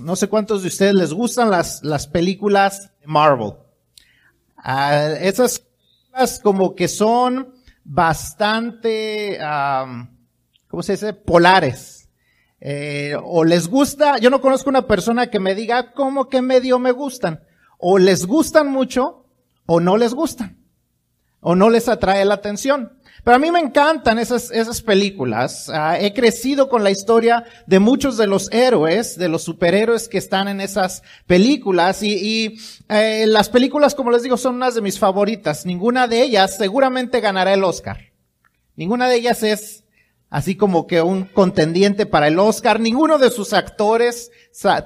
No sé cuántos de ustedes les gustan las, las películas de Marvel. Ah, esas películas como que son bastante, ¿cómo se dice? Polares. Eh, o les gusta, yo no conozco una persona que me diga como que medio me gustan. O les gustan mucho o no les gustan. O no les atrae la atención. Pero a mí me encantan esas, esas películas. Ah, he crecido con la historia de muchos de los héroes, de los superhéroes que están en esas películas. Y, y eh, las películas, como les digo, son unas de mis favoritas. Ninguna de ellas seguramente ganará el Oscar. Ninguna de ellas es así como que un contendiente para el Oscar. Ninguno de sus actores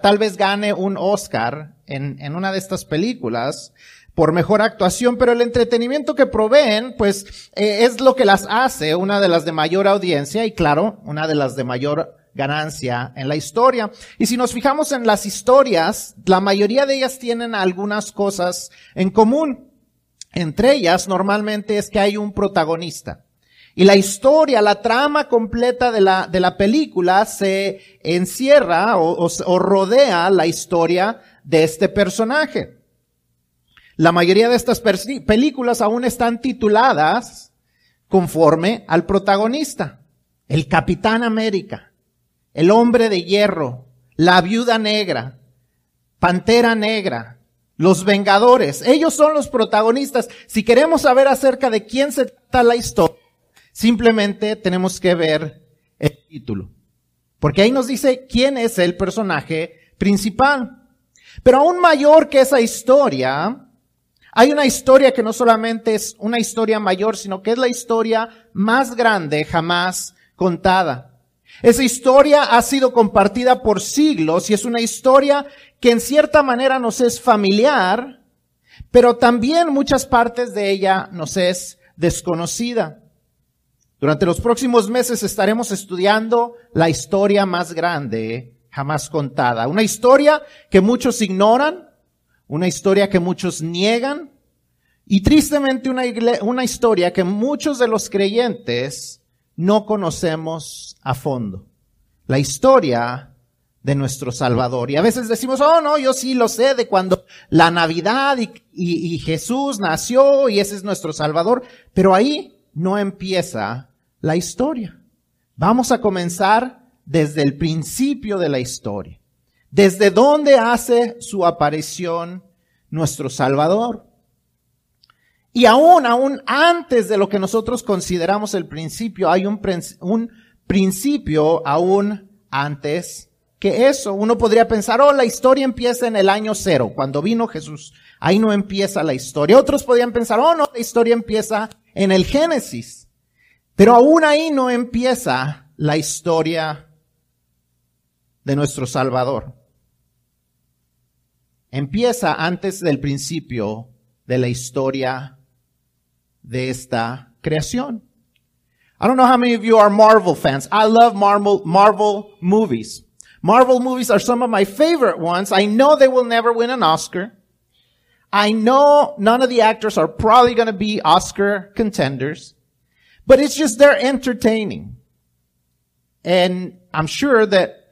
tal vez gane un Oscar en, en una de estas películas por mejor actuación, pero el entretenimiento que proveen, pues, eh, es lo que las hace una de las de mayor audiencia y claro, una de las de mayor ganancia en la historia. Y si nos fijamos en las historias, la mayoría de ellas tienen algunas cosas en común. Entre ellas, normalmente es que hay un protagonista. Y la historia, la trama completa de la, de la película se encierra o, o rodea la historia de este personaje. La mayoría de estas películas aún están tituladas conforme al protagonista. El Capitán América, El Hombre de Hierro, La Viuda Negra, Pantera Negra, Los Vengadores. Ellos son los protagonistas. Si queremos saber acerca de quién se trata la historia, simplemente tenemos que ver el título. Porque ahí nos dice quién es el personaje principal. Pero aún mayor que esa historia, hay una historia que no solamente es una historia mayor, sino que es la historia más grande jamás contada. Esa historia ha sido compartida por siglos y es una historia que en cierta manera nos es familiar, pero también muchas partes de ella nos es desconocida. Durante los próximos meses estaremos estudiando la historia más grande jamás contada. Una historia que muchos ignoran, una historia que muchos niegan y tristemente una, una historia que muchos de los creyentes no conocemos a fondo. La historia de nuestro Salvador. Y a veces decimos, oh no, yo sí lo sé de cuando la Navidad y, y, Jesús nació y ese es nuestro Salvador, pero ahí no empieza la historia. Vamos a comenzar desde el principio de la historia. Desde dónde hace su aparición nuestro Salvador. Y aún, aún antes de lo que nosotros consideramos el principio, hay un, principio aún antes que eso. Uno podría pensar, oh, la historia empieza en el año cero, cuando vino Jesús. Ahí no empieza la historia. Otros podrían pensar, oh, no, la historia empieza en el Génesis. Pero aún ahí no empieza la historia de nuestro Salvador empieza antes del principio de la historia de esta creación. I don't know how many of you are Marvel fans. I love Marvel, Marvel movies. Marvel movies are some of my favorite ones. I know they will never win an Oscar. I know none of the actors are probably going to be Oscar contenders, but it's just they're entertaining. And I'm sure that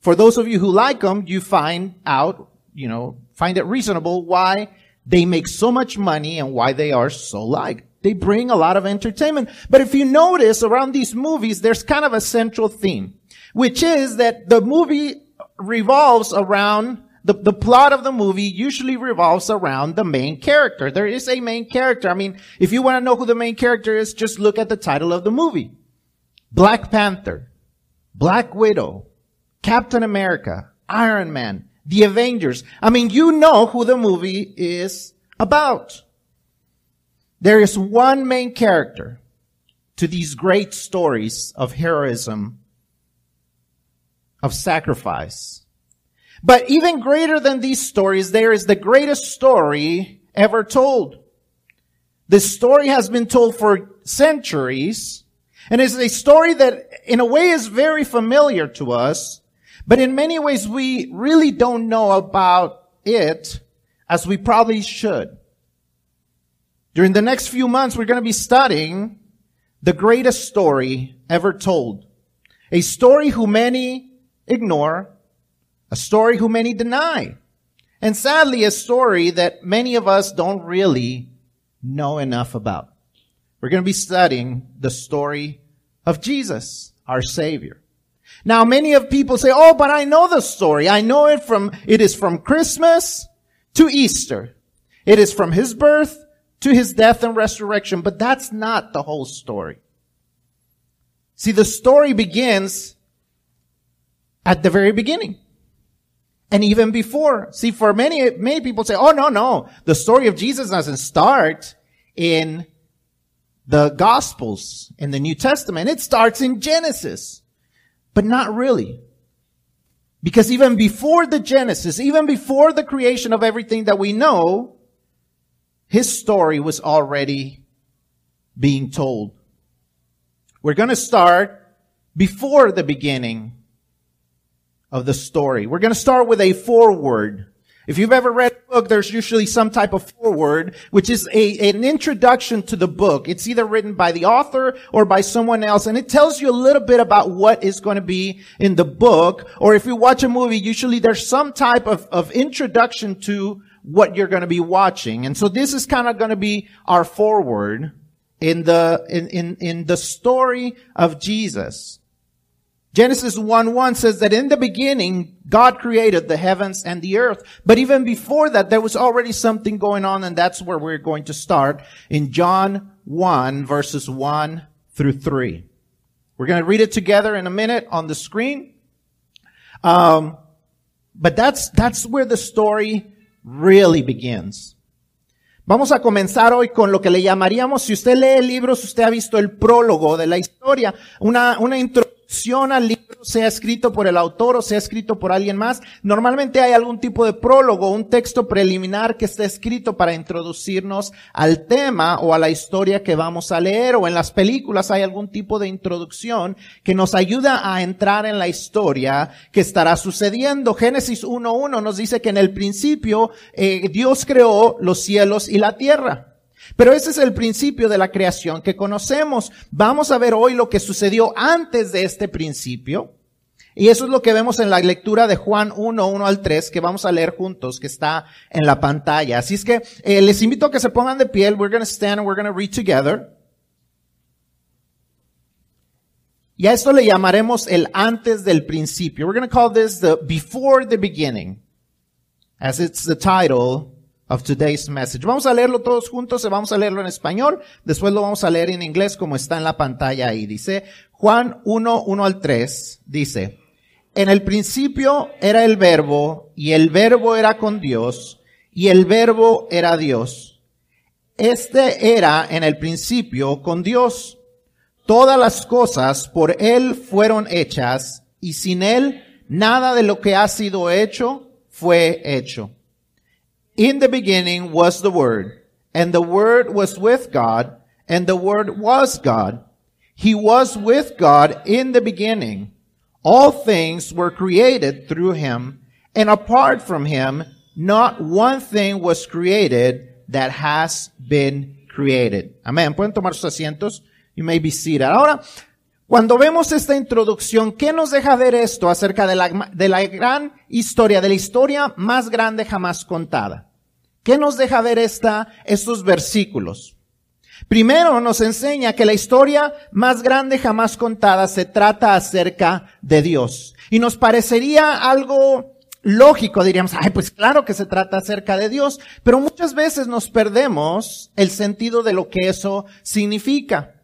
for those of you who like them, you find out you know, find it reasonable why they make so much money and why they are so liked. They bring a lot of entertainment. But if you notice around these movies, there's kind of a central theme, which is that the movie revolves around the, the plot of the movie usually revolves around the main character. There is a main character. I mean, if you want to know who the main character is, just look at the title of the movie. Black Panther, Black Widow, Captain America, Iron Man, the Avengers. I mean, you know who the movie is about. There is one main character to these great stories of heroism, of sacrifice. But even greater than these stories, there is the greatest story ever told. This story has been told for centuries, and it's a story that in a way is very familiar to us, but in many ways, we really don't know about it as we probably should. During the next few months, we're going to be studying the greatest story ever told. A story who many ignore, A story who many deny. And sadly, a story that many of us don't really know enough about. We're going to be studying the story of Jesus, our Savior. Now, many of people say, oh, but I know the story. I know it from, it is from Christmas to Easter. It is from His birth to His death and resurrection, but that's not the whole story. See, the story begins at the very beginning. And even before. See, for many, many people say, oh, no, no. The story of Jesus doesn't start in the Gospels, in the New Testament. It starts in Genesis. But not really. Because even before the Genesis, even before the creation of everything that we know, his story was already being told. We're going to start before the beginning of the story. We're going to start with a foreword. If you've ever read a book, there's usually some type of foreword, which is a, an introduction to the book. It's either written by the author or by someone else, and it tells you a little bit about what is going to be in the book. Or if you watch a movie, usually there's some type of, of introduction to what you're going to be watching. And so this is kind of going to be our foreword in the, in, in, in the story of Jesus. Genesis 1-1 says that in the beginning, God created the heavens and the earth. But even before that, there was already something going on, and that's where we're going to start in John 1, verses 1 through 3. We're going to read it together in a minute on the screen. Um, but that's, that's where the story really begins. Vamos a comenzar hoy con lo que le llamaríamos, si usted lee libros, usted ha visto el prólogo de la historia, una, una introducción al libro, sea escrito por el autor o sea escrito por alguien más, normalmente hay algún tipo de prólogo, un texto preliminar que está escrito para introducirnos al tema o a la historia que vamos a leer o en las películas hay algún tipo de introducción que nos ayuda a entrar en la historia que estará sucediendo. Génesis 1.1 nos dice que en el principio eh, Dios creó los cielos y la tierra. Pero ese es el principio de la creación que conocemos. Vamos a ver hoy lo que sucedió antes de este principio. Y eso es lo que vemos en la lectura de Juan 1, 1 al 3, que vamos a leer juntos, que está en la pantalla. Así es que eh, les invito a que se pongan de pie. We're going to stand and we're going read together. Y a esto le llamaremos el antes del principio. We're going to call this the before the beginning, as it's the title of today's message. Vamos a leerlo todos juntos, vamos a leerlo en español, después lo vamos a leer en inglés como está en la pantalla ahí. Dice Juan 1, 1 al 3, dice, en el principio era el verbo y el verbo era con Dios y el verbo era Dios. Este era en el principio con Dios. Todas las cosas por Él fueron hechas y sin Él nada de lo que ha sido hecho fue hecho. In the beginning was the Word, and the Word was with God, and the Word was God. He was with God in the beginning. All things were created through him, and apart from him, not one thing was created that has been created. Amén. Pueden tomar sus asientos. You may be seated. Ahora, cuando vemos esta introducción, ¿qué nos deja ver esto acerca de la, de la gran historia, de la historia más grande jamás contada? ¿Qué nos deja ver esta, estos versículos? Primero nos enseña que la historia más grande jamás contada se trata acerca de Dios. Y nos parecería algo lógico, diríamos, ay, pues claro que se trata acerca de Dios, pero muchas veces nos perdemos el sentido de lo que eso significa.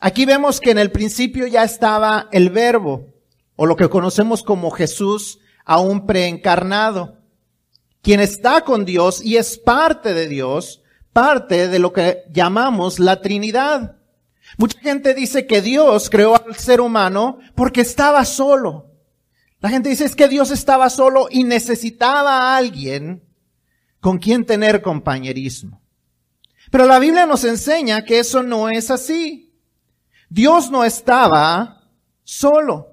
Aquí vemos que en el principio ya estaba el verbo, o lo que conocemos como Jesús aún preencarnado, quien está con Dios y es parte de Dios, parte de lo que llamamos la Trinidad. Mucha gente dice que Dios creó al ser humano porque estaba solo. La gente dice es que Dios estaba solo y necesitaba a alguien con quien tener compañerismo. Pero la Biblia nos enseña que eso no es así. Dios no estaba solo.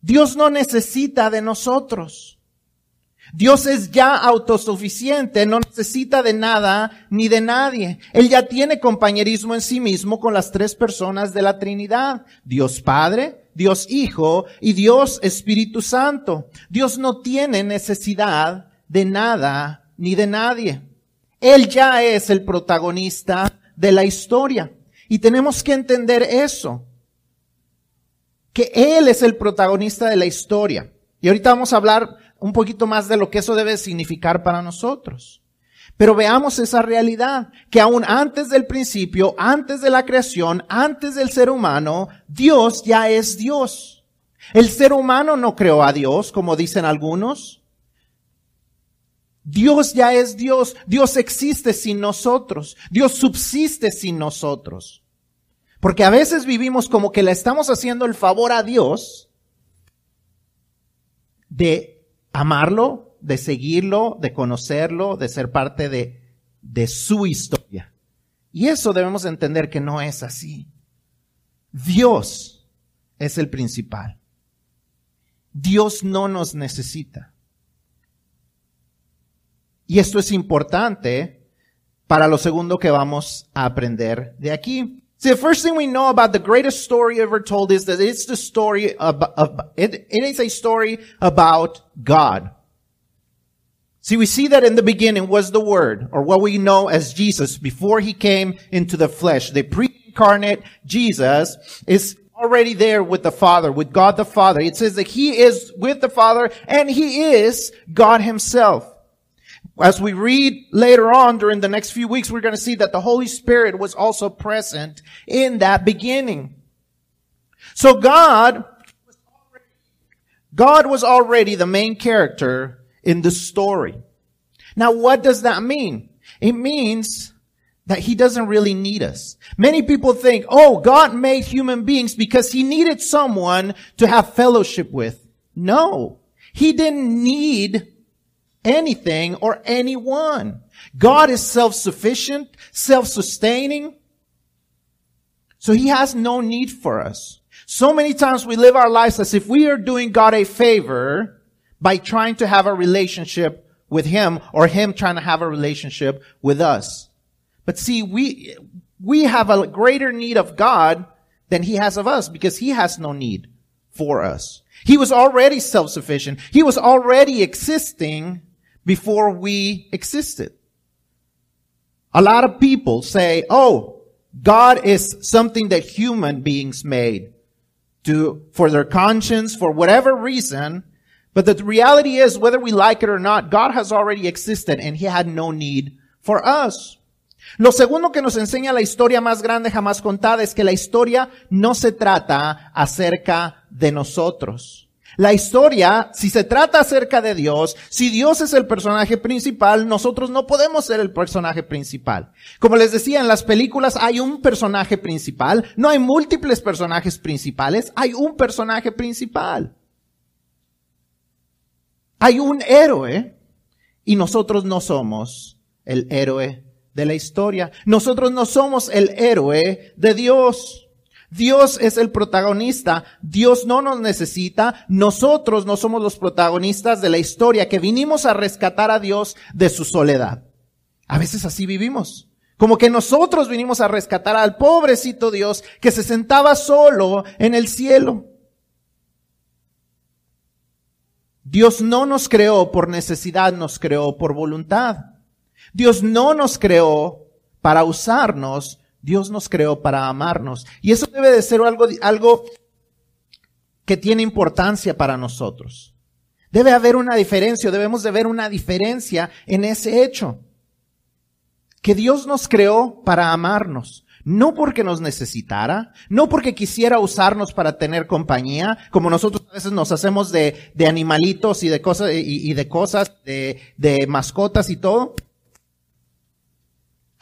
Dios no necesita de nosotros. Dios es ya autosuficiente, no necesita de nada ni de nadie. Él ya tiene compañerismo en sí mismo con las tres personas de la Trinidad. Dios Padre, Dios Hijo y Dios Espíritu Santo. Dios no tiene necesidad de nada ni de nadie. Él ya es el protagonista de la historia. Y tenemos que entender eso. Que Él es el protagonista de la historia. Y ahorita vamos a hablar un poquito más de lo que eso debe significar para nosotros. Pero veamos esa realidad, que aún antes del principio, antes de la creación, antes del ser humano, Dios ya es Dios. El ser humano no creó a Dios, como dicen algunos. Dios ya es Dios. Dios existe sin nosotros. Dios subsiste sin nosotros. Porque a veces vivimos como que le estamos haciendo el favor a Dios de amarlo, de seguirlo, de conocerlo, de ser parte de, de su historia. Y eso debemos entender que no es así. Dios es el principal. Dios no nos necesita. Y esto es importante para lo segundo que vamos a aprender de aquí. See, the first thing we know about the greatest story ever told is that it's the story of, of it, it is a story about God. See, we see that in the beginning was the Word, or what we know as Jesus before he came into the flesh. The pre-incarnate Jesus is already there with the Father, with God the Father. It says that he is with the Father and he is God himself. As we read later on during the next few weeks, we're going to see that the Holy Spirit was also present in that beginning. So God, God was already the main character in the story. Now, what does that mean? It means that he doesn't really need us. Many people think, oh, God made human beings because he needed someone to have fellowship with. No, he didn't need anything or anyone. God is self-sufficient, self-sustaining. So he has no need for us. So many times we live our lives as if we are doing God a favor by trying to have a relationship with him or him trying to have a relationship with us. But see, we, we have a greater need of God than he has of us because he has no need for us. He was already self-sufficient. He was already existing before we existed. A lot of people say, oh, God is something that human beings made to, for their conscience, for whatever reason, but the reality is, whether we like it or not, God has already existed and He had no need for us. Lo segundo que nos enseña la historia más grande jamás contada es que la historia no se trata acerca de nosotros. La historia, si se trata acerca de Dios, si Dios es el personaje principal, nosotros no podemos ser el personaje principal. Como les decía, en las películas hay un personaje principal, no hay múltiples personajes principales, hay un personaje principal. Hay un héroe y nosotros no somos el héroe de la historia. Nosotros no somos el héroe de Dios. Dios es el protagonista. Dios no nos necesita. Nosotros no somos los protagonistas de la historia que vinimos a rescatar a Dios de su soledad. A veces así vivimos. Como que nosotros vinimos a rescatar al pobrecito Dios que se sentaba solo en el cielo. Dios no nos creó por necesidad, nos creó por voluntad. Dios no nos creó para usarnos, Dios nos creó para amarnos. Y eso debe de ser algo, algo que tiene importancia para nosotros. Debe haber una diferencia, debemos de ver una diferencia en ese hecho. Que Dios nos creó para amarnos no porque nos necesitara, no porque quisiera usarnos para tener compañía, como nosotros a veces nos hacemos de, de animalitos y de cosas, y, de cosas, de, de mascotas y todo.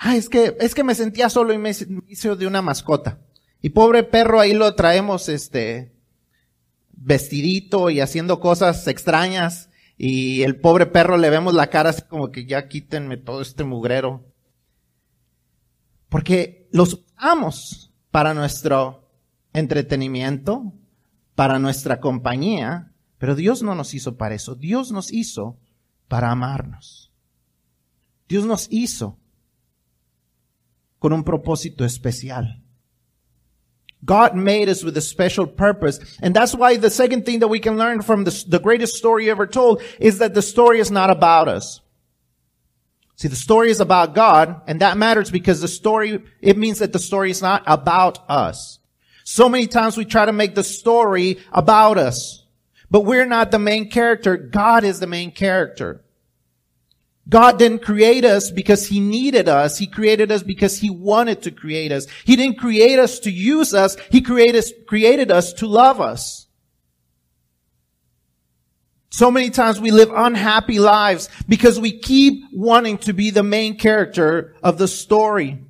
Ah, es que, es que me sentía solo y me hizo de una mascota. Y pobre perro ahí lo traemos, este, vestidito y haciendo cosas extrañas. Y el pobre perro le vemos la cara así como que ya quítenme todo este mugrero. Porque los usamos para nuestro entretenimiento, para nuestra compañía, pero Dios no nos hizo para eso. Dios nos hizo para amarnos. Dios nos hizo con un propósito especial. God made us with a special purpose. And that's why the second thing that we can learn from the, the greatest story ever told is that the story is not about us. See, the story is about God, and that matters because the story, it means that the story is not about us. So many times we try to make the story about us, but we're not the main character. God is the main character. God didn't create us because He needed us. He created us because He wanted to create us. He didn't create us to use us. He created, created us to love us. So many times we live unhappy lives because we keep wanting to be the main character of the story.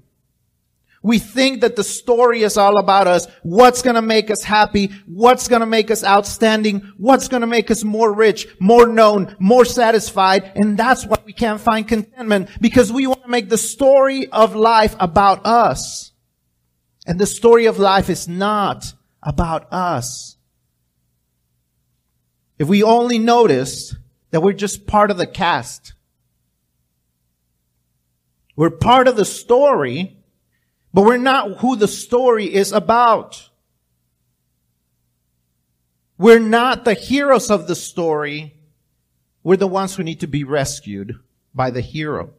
We think that the story is all about us. What's gonna make us happy? What's gonna make us outstanding? What's gonna make us more rich, more known, more satisfied? And that's why we can't find contentment because we want to make the story of life about us. And the story of life is not about us. If we only noticed that we're just part of the cast, we're part of the story, but we're not who the story is about. We're not the heroes of the story. We're the ones who need to be rescued by the hero.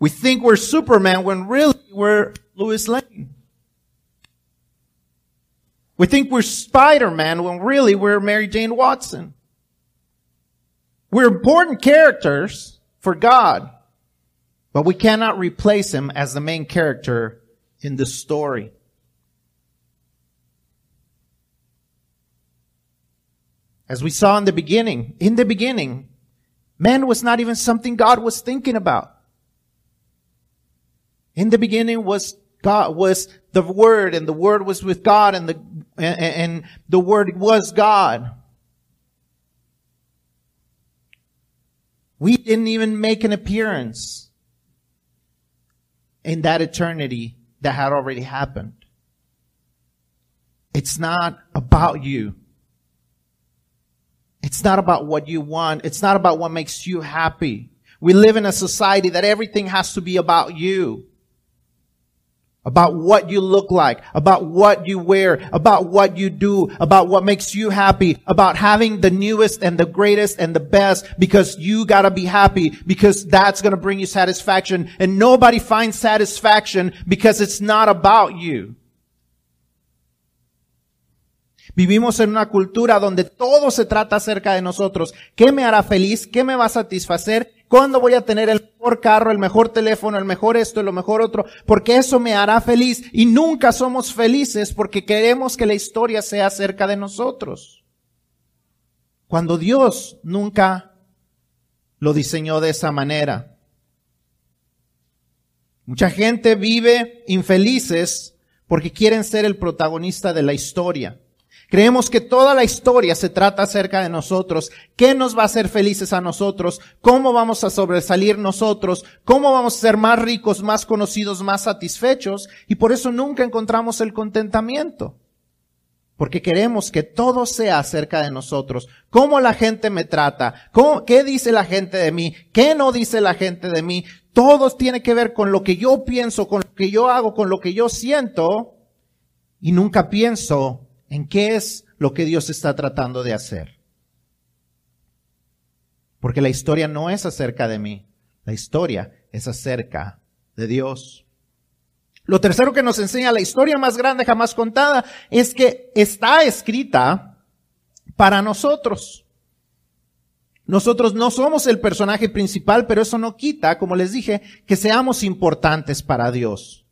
We think we're Superman when really we're Lois Lane. We think we're Spider-Man when really we're Mary Jane Watson. We're important characters for God, but we cannot replace him as the main character in the story. As we saw in the beginning, in the beginning, man was not even something God was thinking about. In the beginning was God, was the Word, and the Word was with God, and the, and, and the Word was God. We didn't even make an appearance in that eternity that had already happened. It's not about you. It's not about what you want. It's not about what makes you happy. We live in a society that everything has to be about you. About what you look like, about what you wear, about what you do, about what makes you happy, about having the newest and the greatest and the best because you gotta be happy because that's gonna bring you satisfaction and nobody finds satisfaction because it's not about you. Vivimos en una cultura donde todo se trata acerca de nosotros. ¿Qué me hará feliz? ¿Qué me va a satisfacer? ¿Cuándo voy a tener el mejor carro, el mejor teléfono, el mejor esto, lo mejor otro? Porque eso me hará feliz. Y nunca somos felices porque queremos que la historia sea acerca de nosotros. Cuando Dios nunca lo diseñó de esa manera. Mucha gente vive infelices porque quieren ser el protagonista de la historia. Creemos que toda la historia se trata acerca de nosotros, qué nos va a hacer felices a nosotros, cómo vamos a sobresalir nosotros, cómo vamos a ser más ricos, más conocidos, más satisfechos, y por eso nunca encontramos el contentamiento. Porque queremos que todo sea acerca de nosotros. Cómo la gente me trata. ¿Cómo, ¿Qué dice la gente de mí? ¿Qué no dice la gente de mí? Todo tiene que ver con lo que yo pienso, con lo que yo hago, con lo que yo siento. Y nunca pienso en qué es lo que Dios está tratando de hacer. Porque la historia no es acerca de mí, la historia es acerca de Dios. Lo tercero que nos enseña la historia más grande jamás contada es que está escrita para nosotros. Nosotros no somos el personaje principal, pero eso no quita, como les dije, que seamos importantes para Dios.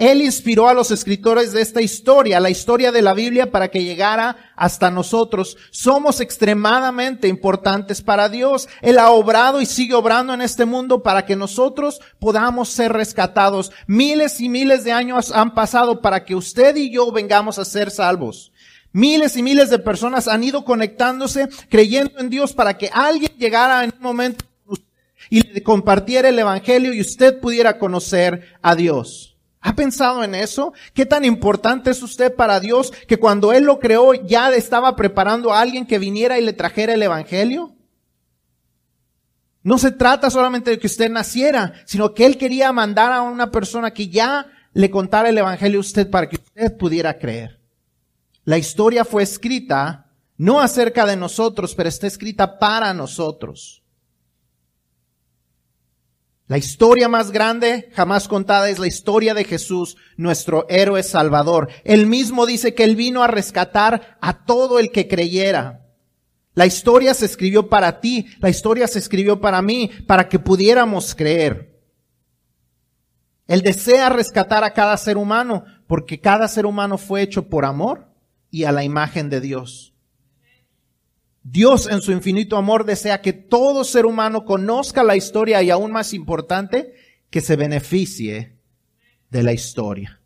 Él inspiró a los escritores de esta historia, la historia de la Biblia, para que llegara hasta nosotros. Somos extremadamente importantes para Dios. Él ha obrado y sigue obrando en este mundo para que nosotros podamos ser rescatados. Miles y miles de años han pasado para que usted y yo vengamos a ser salvos. Miles y miles de personas han ido conectándose, creyendo en Dios para que alguien llegara en un momento y le compartiera el Evangelio y usted pudiera conocer a Dios. ¿Ha pensado en eso? ¿Qué tan importante es usted para Dios que cuando Él lo creó ya estaba preparando a alguien que viniera y le trajera el Evangelio? No se trata solamente de que usted naciera, sino que Él quería mandar a una persona que ya le contara el Evangelio a usted para que usted pudiera creer. La historia fue escrita no acerca de nosotros, pero está escrita para nosotros. La historia más grande jamás contada es la historia de Jesús, nuestro héroe salvador. Él mismo dice que Él vino a rescatar a todo el que creyera. La historia se escribió para ti, la historia se escribió para mí, para que pudiéramos creer. Él desea rescatar a cada ser humano, porque cada ser humano fue hecho por amor y a la imagen de Dios. Dios en su infinito amor desea que todo ser humano conozca la historia y aún más importante, que se beneficie de la historia.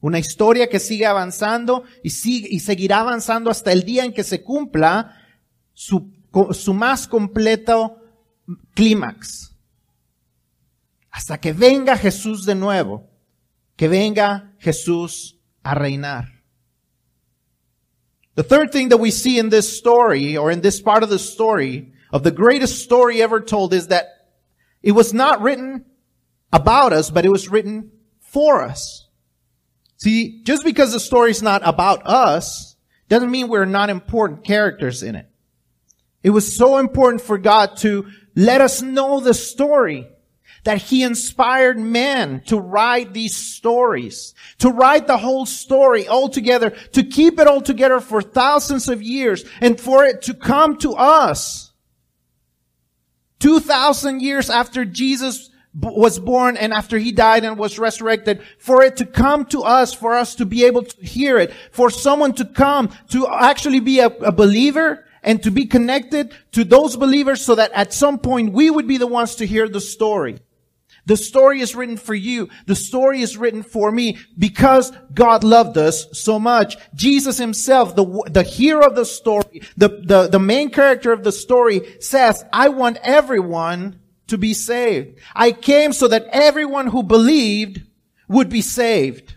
Una historia que sigue avanzando y, sigue, y seguirá avanzando hasta el día en que se cumpla su, su más completo clímax. Hasta que venga Jesús de nuevo. Que venga Jesús a reinar. The third thing that we see in this story, or in this part of the story, of the greatest story ever told, is that it was not written about us, but it was written for us. See, just because the story is not about us, doesn't mean we're not important characters in it. It was so important for God to let us know the story that he inspired men to write these stories, to write the whole story all together, to keep it all together for thousands of years, and for it to come to us. 2,000 years after Jesus was born and after he died and was resurrected, for it to come to us, for us to be able to hear it, for someone to come to actually be a, a believer and to be connected to those believers so that at some point we would be the ones to hear the story. The story is written for you. The story is written for me because God loved us so much. Jesus himself, the, the hero of the story, the, the, the main character of the story says, I want everyone to be saved. I came so that everyone who believed would be saved.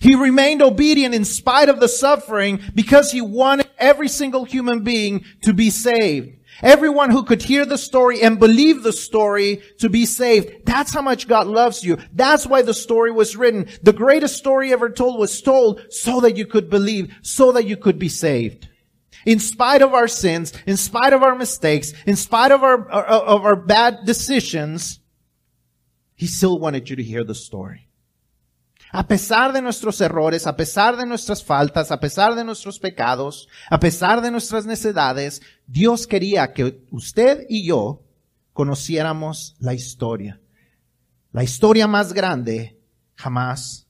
He remained obedient in spite of the suffering because he wanted every single human being to be saved. Everyone who could hear the story and believe the story to be saved. That's how much God loves you. That's why the story was written. The greatest story ever told was told so that you could believe, so that you could be saved. In spite of our sins, in spite of our mistakes, in spite of our, uh, uh, of our bad decisions, He still wanted you to hear the story. A pesar de nuestros errores, a pesar de nuestras faltas, a pesar de nuestros pecados, a pesar de nuestras necesidades, Dios quería que usted y yo conociéramos la historia. La historia más grande jamás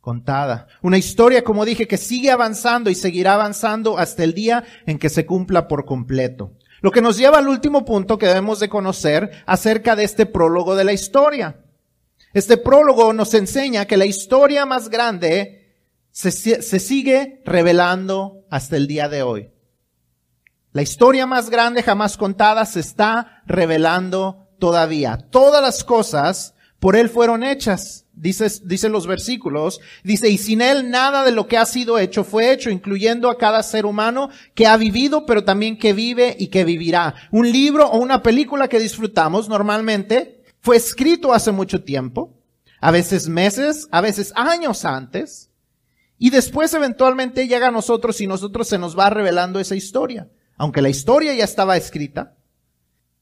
contada. Una historia, como dije, que sigue avanzando y seguirá avanzando hasta el día en que se cumpla por completo. Lo que nos lleva al último punto que debemos de conocer acerca de este prólogo de la historia. Este prólogo nos enseña que la historia más grande se, se, sigue revelando hasta el día de hoy. La historia más grande jamás contada se está revelando todavía. Todas las cosas por Él fueron hechas, dice, dice los versículos. Dice, y sin Él nada de lo que ha sido hecho fue hecho, incluyendo a cada ser humano que ha vivido, pero también que vive y que vivirá. Un libro o una película que disfrutamos normalmente fue escrito hace mucho tiempo, a veces meses, a veces años antes, y después eventualmente llega a nosotros y nosotros se nos va revelando esa historia. Aunque la historia ya estaba escrita,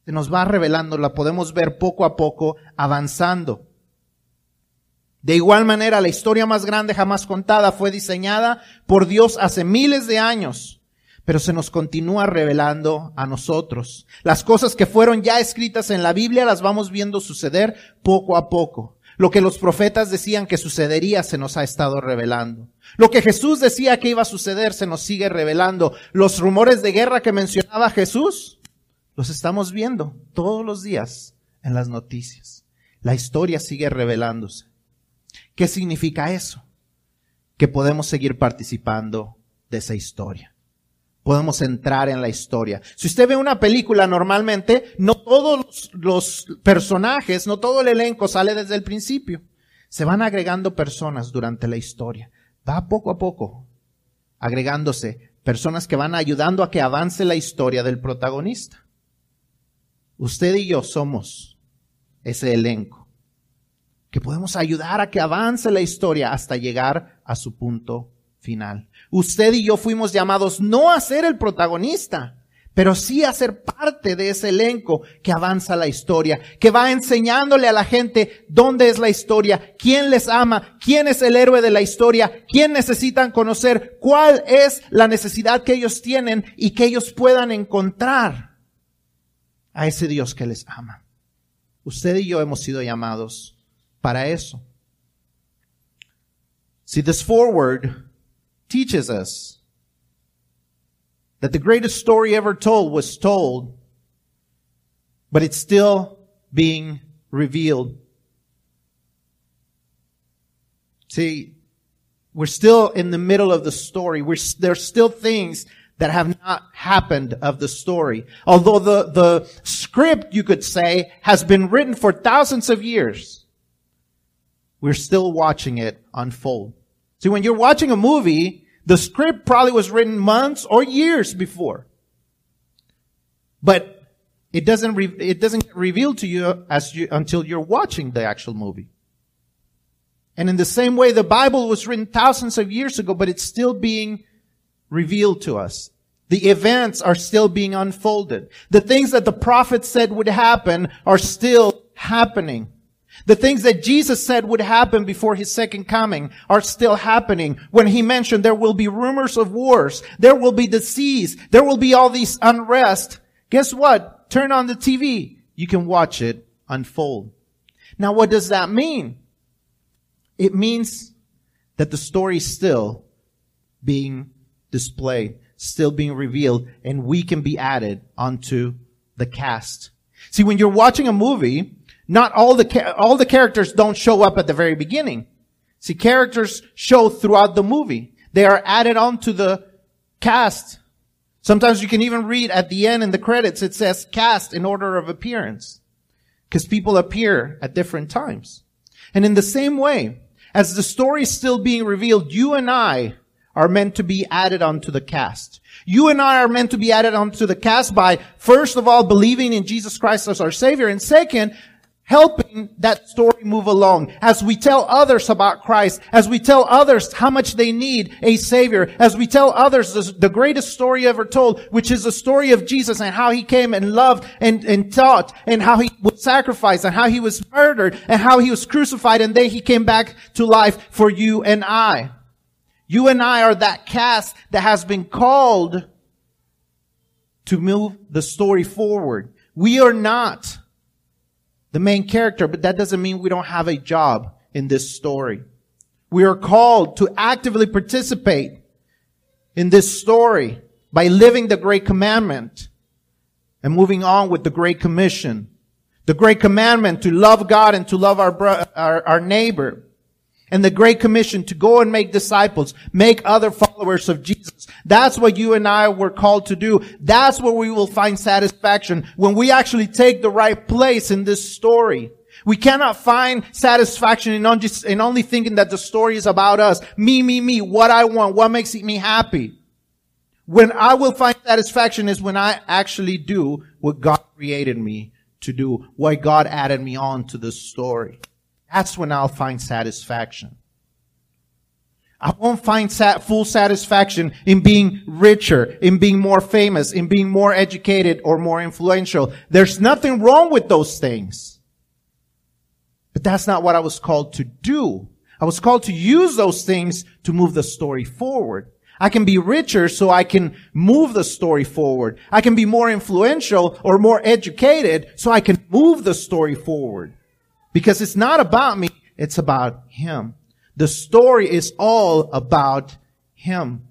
se nos va revelando, la podemos ver poco a poco avanzando. De igual manera, la historia más grande jamás contada fue diseñada por Dios hace miles de años pero se nos continúa revelando a nosotros. Las cosas que fueron ya escritas en la Biblia las vamos viendo suceder poco a poco. Lo que los profetas decían que sucedería se nos ha estado revelando. Lo que Jesús decía que iba a suceder se nos sigue revelando. Los rumores de guerra que mencionaba Jesús, los estamos viendo todos los días en las noticias. La historia sigue revelándose. ¿Qué significa eso? Que podemos seguir participando de esa historia podemos entrar en la historia. Si usted ve una película normalmente, no todos los personajes, no todo el elenco sale desde el principio. Se van agregando personas durante la historia. Va poco a poco agregándose personas que van ayudando a que avance la historia del protagonista. Usted y yo somos ese elenco. que podemos ayudar a que avance la historia hasta llegar a su punto final. Usted y yo fuimos llamados no a ser el protagonista, pero sí a ser parte de ese elenco que avanza la historia, que va enseñándole a la gente dónde es la historia, quién les ama, quién es el héroe de la historia, quién necesitan conocer, cuál es la necesidad que ellos tienen y que ellos puedan encontrar a ese Dios que les ama. Usted y yo hemos sido llamados para eso. See, this forward teaches us that the greatest story ever told was told, but it's still being revealed. See, we're still in the middle of the story. We're, there's still things that have not happened of the story. Although the, the script, you could say, has been written for thousands of years, we're still watching it unfold. See, when you're watching a movie, the script probably was written months or years before. But it doesn't, re- it doesn't get revealed to you as you, until you're watching the actual movie. And in the same way, the Bible was written thousands of years ago, but it's still being revealed to us. The events are still being unfolded. The things that the prophets said would happen are still happening. The things that Jesus said would happen before his second coming are still happening. When he mentioned there will be rumors of wars, there will be disease, there will be all these unrest. Guess what? Turn on the TV. You can watch it unfold. Now what does that mean? It means that the story is still being displayed, still being revealed, and we can be added onto the cast. See, when you're watching a movie, not all the, all the characters don't show up at the very beginning. See, characters show throughout the movie. They are added on to the cast. Sometimes you can even read at the end in the credits, it says cast in order of appearance. Because people appear at different times. And in the same way, as the story is still being revealed, you and I are meant to be added onto the cast. You and I are meant to be added onto the cast by, first of all, believing in Jesus Christ as our Savior, and second, helping that story move along. As we tell others about Christ, as we tell others how much they need a Savior, as we tell others the greatest story ever told, which is the story of Jesus and how He came and loved and, and taught and how He was sacrificed and how He was murdered and how He was crucified and then He came back to life for you and I. You and I are that cast that has been called to move the story forward. We are not the main character, but that doesn't mean we don't have a job in this story. We are called to actively participate in this story by living the great commandment and moving on with the great commission. The great commandment to love God and to love our, bro- our, our neighbor and the Great Commission to go and make disciples, make other followers of Jesus. That's what you and I were called to do. That's where we will find satisfaction when we actually take the right place in this story. We cannot find satisfaction in only, in only thinking that the story is about us. Me, me, me, what I want, what makes me happy. When I will find satisfaction is when I actually do what God created me to do, what God added me on to this story. That's when I'll find satisfaction. I won't find sat- full satisfaction in being richer, in being more famous, in being more educated or more influential. There's nothing wrong with those things. But that's not what I was called to do. I was called to use those things to move the story forward. I can be richer so I can move the story forward. I can be more influential or more educated so I can move the story forward. Because it's not about me, it's about Him. The story is all about Him.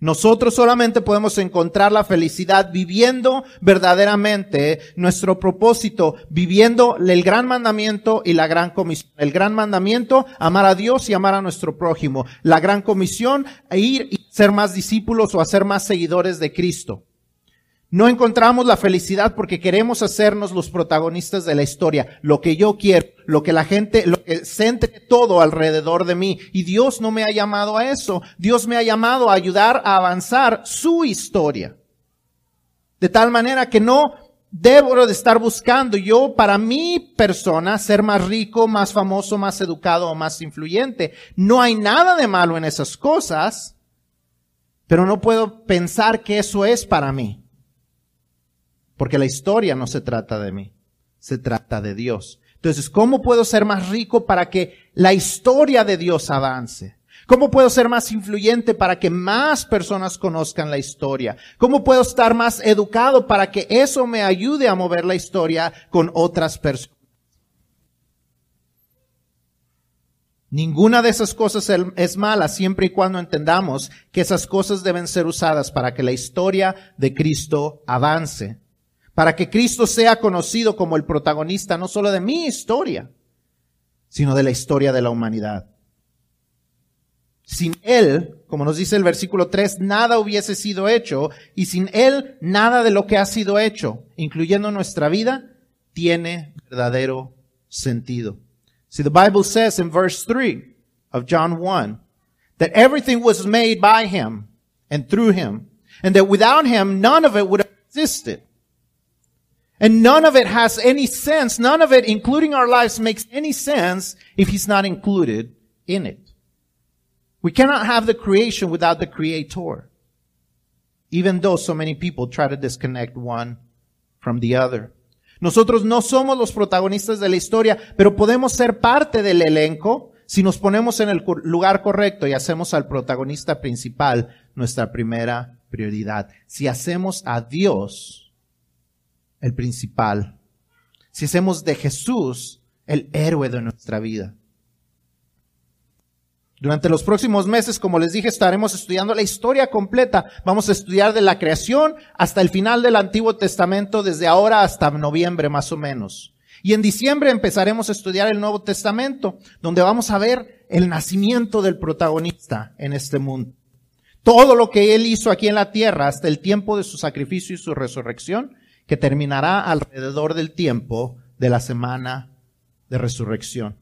Nosotros solamente podemos encontrar la felicidad viviendo verdaderamente nuestro propósito, viviendo el gran mandamiento y la gran comisión. El gran mandamiento, amar a Dios y amar a nuestro prójimo. La gran comisión, ir y ser más discípulos o hacer más seguidores de Cristo. No encontramos la felicidad porque queremos hacernos los protagonistas de la historia, lo que yo quiero, lo que la gente, lo que centre todo alrededor de mí. Y Dios no me ha llamado a eso. Dios me ha llamado a ayudar a avanzar su historia. De tal manera que no debo de estar buscando yo para mi persona ser más rico, más famoso, más educado o más influyente. No hay nada de malo en esas cosas, pero no puedo pensar que eso es para mí. Porque la historia no se trata de mí, se trata de Dios. Entonces, ¿cómo puedo ser más rico para que la historia de Dios avance? ¿Cómo puedo ser más influyente para que más personas conozcan la historia? ¿Cómo puedo estar más educado para que eso me ayude a mover la historia con otras personas? Ninguna de esas cosas es mala siempre y cuando entendamos que esas cosas deben ser usadas para que la historia de Cristo avance, para que Cristo sea conocido como el protagonista no solo de mi historia, sino de la historia de la humanidad. Sin Él, como nos dice el versículo 3, nada hubiese sido hecho y sin Él nada de lo que ha sido hecho, incluyendo nuestra vida, tiene verdadero sentido. See, the Bible says in verse 3 of John 1 that everything was made by Him and through Him and that without Him none of it would have existed. And none of it has any sense, none of it, including our lives, makes any sense if He's not included in it. We cannot have the creation without the creator. Even though so many people try to disconnect one from the other. Nosotros no somos los protagonistas de la historia, pero podemos ser parte del elenco si nos ponemos en el lugar correcto y hacemos al protagonista principal nuestra primera prioridad. Si hacemos a Dios el principal. Si hacemos de Jesús el héroe de nuestra vida. Durante los próximos meses, como les dije, estaremos estudiando la historia completa. Vamos a estudiar de la creación hasta el final del Antiguo Testamento, desde ahora hasta noviembre más o menos. Y en diciembre empezaremos a estudiar el Nuevo Testamento, donde vamos a ver el nacimiento del protagonista en este mundo. Todo lo que Él hizo aquí en la tierra hasta el tiempo de su sacrificio y su resurrección, que terminará alrededor del tiempo de la semana de resurrección.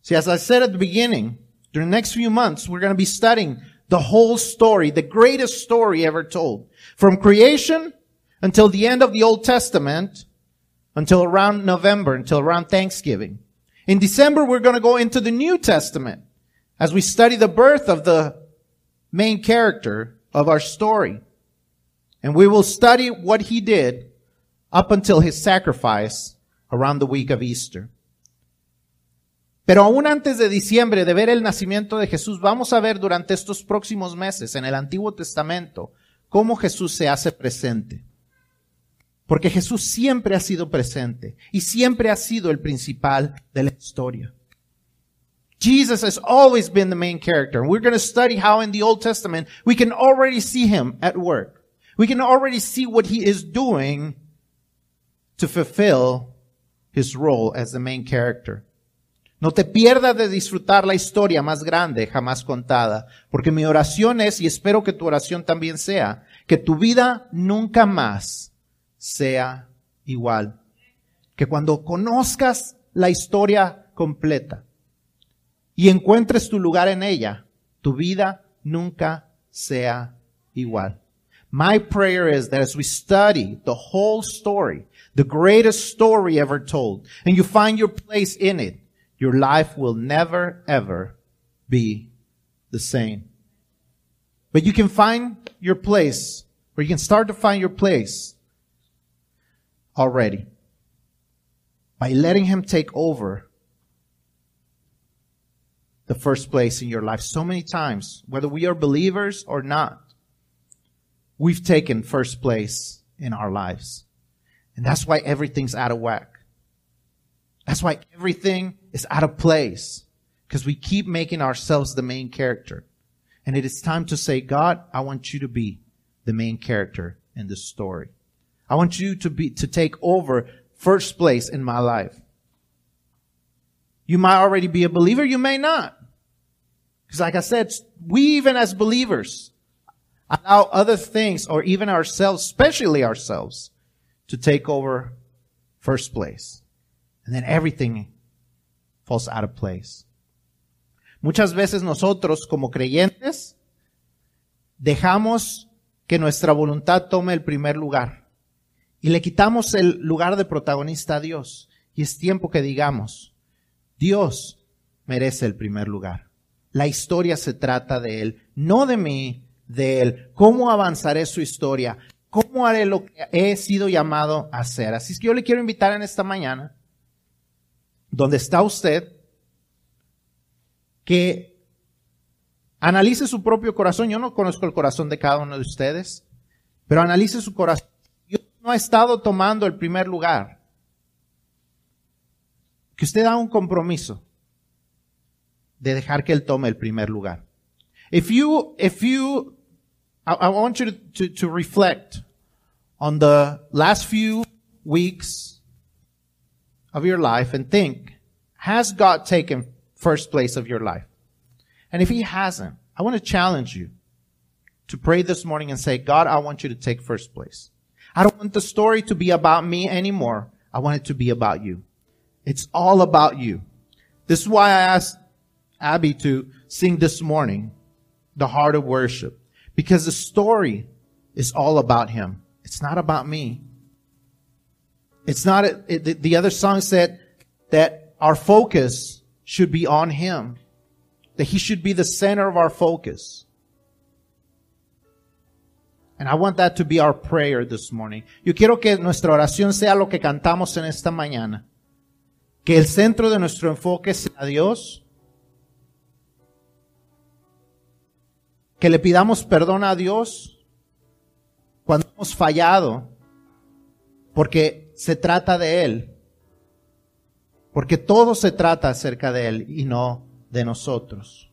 See, as I said at the beginning, during the next few months, we're going to be studying the whole story, the greatest story ever told. From creation until the end of the Old Testament, until around November, until around Thanksgiving. In December, we're going to go into the New Testament as we study the birth of the main character of our story. And we will study what he did up until his sacrifice around the week of Easter. Pero aún antes de diciembre, de ver el nacimiento de Jesús, vamos a ver durante estos próximos meses en el Antiguo Testamento cómo Jesús se hace presente. Porque Jesús siempre ha sido presente y siempre ha sido el principal de la historia. Jesus has always been the main character. And we're going to study how in the Old Testament we can already see him at work. We can already see what he is doing to fulfill his role as the main character. No te pierdas de disfrutar la historia más grande jamás contada, porque mi oración es, y espero que tu oración también sea, que tu vida nunca más sea igual. Que cuando conozcas la historia completa y encuentres tu lugar en ella, tu vida nunca sea igual. My prayer is that as we study the whole story, the greatest story ever told, and you find your place in it, your life will never ever be the same. But you can find your place, or you can start to find your place already by letting Him take over the first place in your life. So many times, whether we are believers or not, we've taken first place in our lives. And that's why everything's out of whack. That's why everything is out of place because we keep making ourselves the main character. And it is time to say, God, I want you to be the main character in this story. I want you to be, to take over first place in my life. You might already be a believer, you may not. Because like I said, we even as believers allow other things or even ourselves, especially ourselves, to take over first place. And then everything falls out of place. Muchas veces nosotros como creyentes dejamos que nuestra voluntad tome el primer lugar y le quitamos el lugar de protagonista a Dios. Y es tiempo que digamos, Dios merece el primer lugar. La historia se trata de Él, no de mí, de Él. ¿Cómo avanzaré su historia? ¿Cómo haré lo que he sido llamado a hacer? Así es que yo le quiero invitar en esta mañana, donde está usted, que analice su propio corazón. Yo no conozco el corazón de cada uno de ustedes, pero analice su corazón. Dios no ha estado tomando el primer lugar. Que usted haga un compromiso de dejar que Él tome el primer lugar. If you, if you, I, I want you to, to, to reflect on the last few weeks of your life and think, has God taken first place of your life? And if He hasn't, I want to challenge you to pray this morning and say, God, I want you to take first place. I don't want the story to be about me anymore. I want it to be about you. It's all about you. This is why I asked Abby to sing this morning, the heart of worship, because the story is all about him. It's not about me. It's not, it, the other song said that our focus should be on him, that he should be the center of our focus. And I want that to be our prayer this morning. Yo quiero que nuestra oración sea lo que cantamos en esta mañana. Que el centro de nuestro enfoque sea Dios que le pidamos perdón a Dios cuando hemos fallado, porque se trata de Él, porque todo se trata acerca de Él y no de nosotros.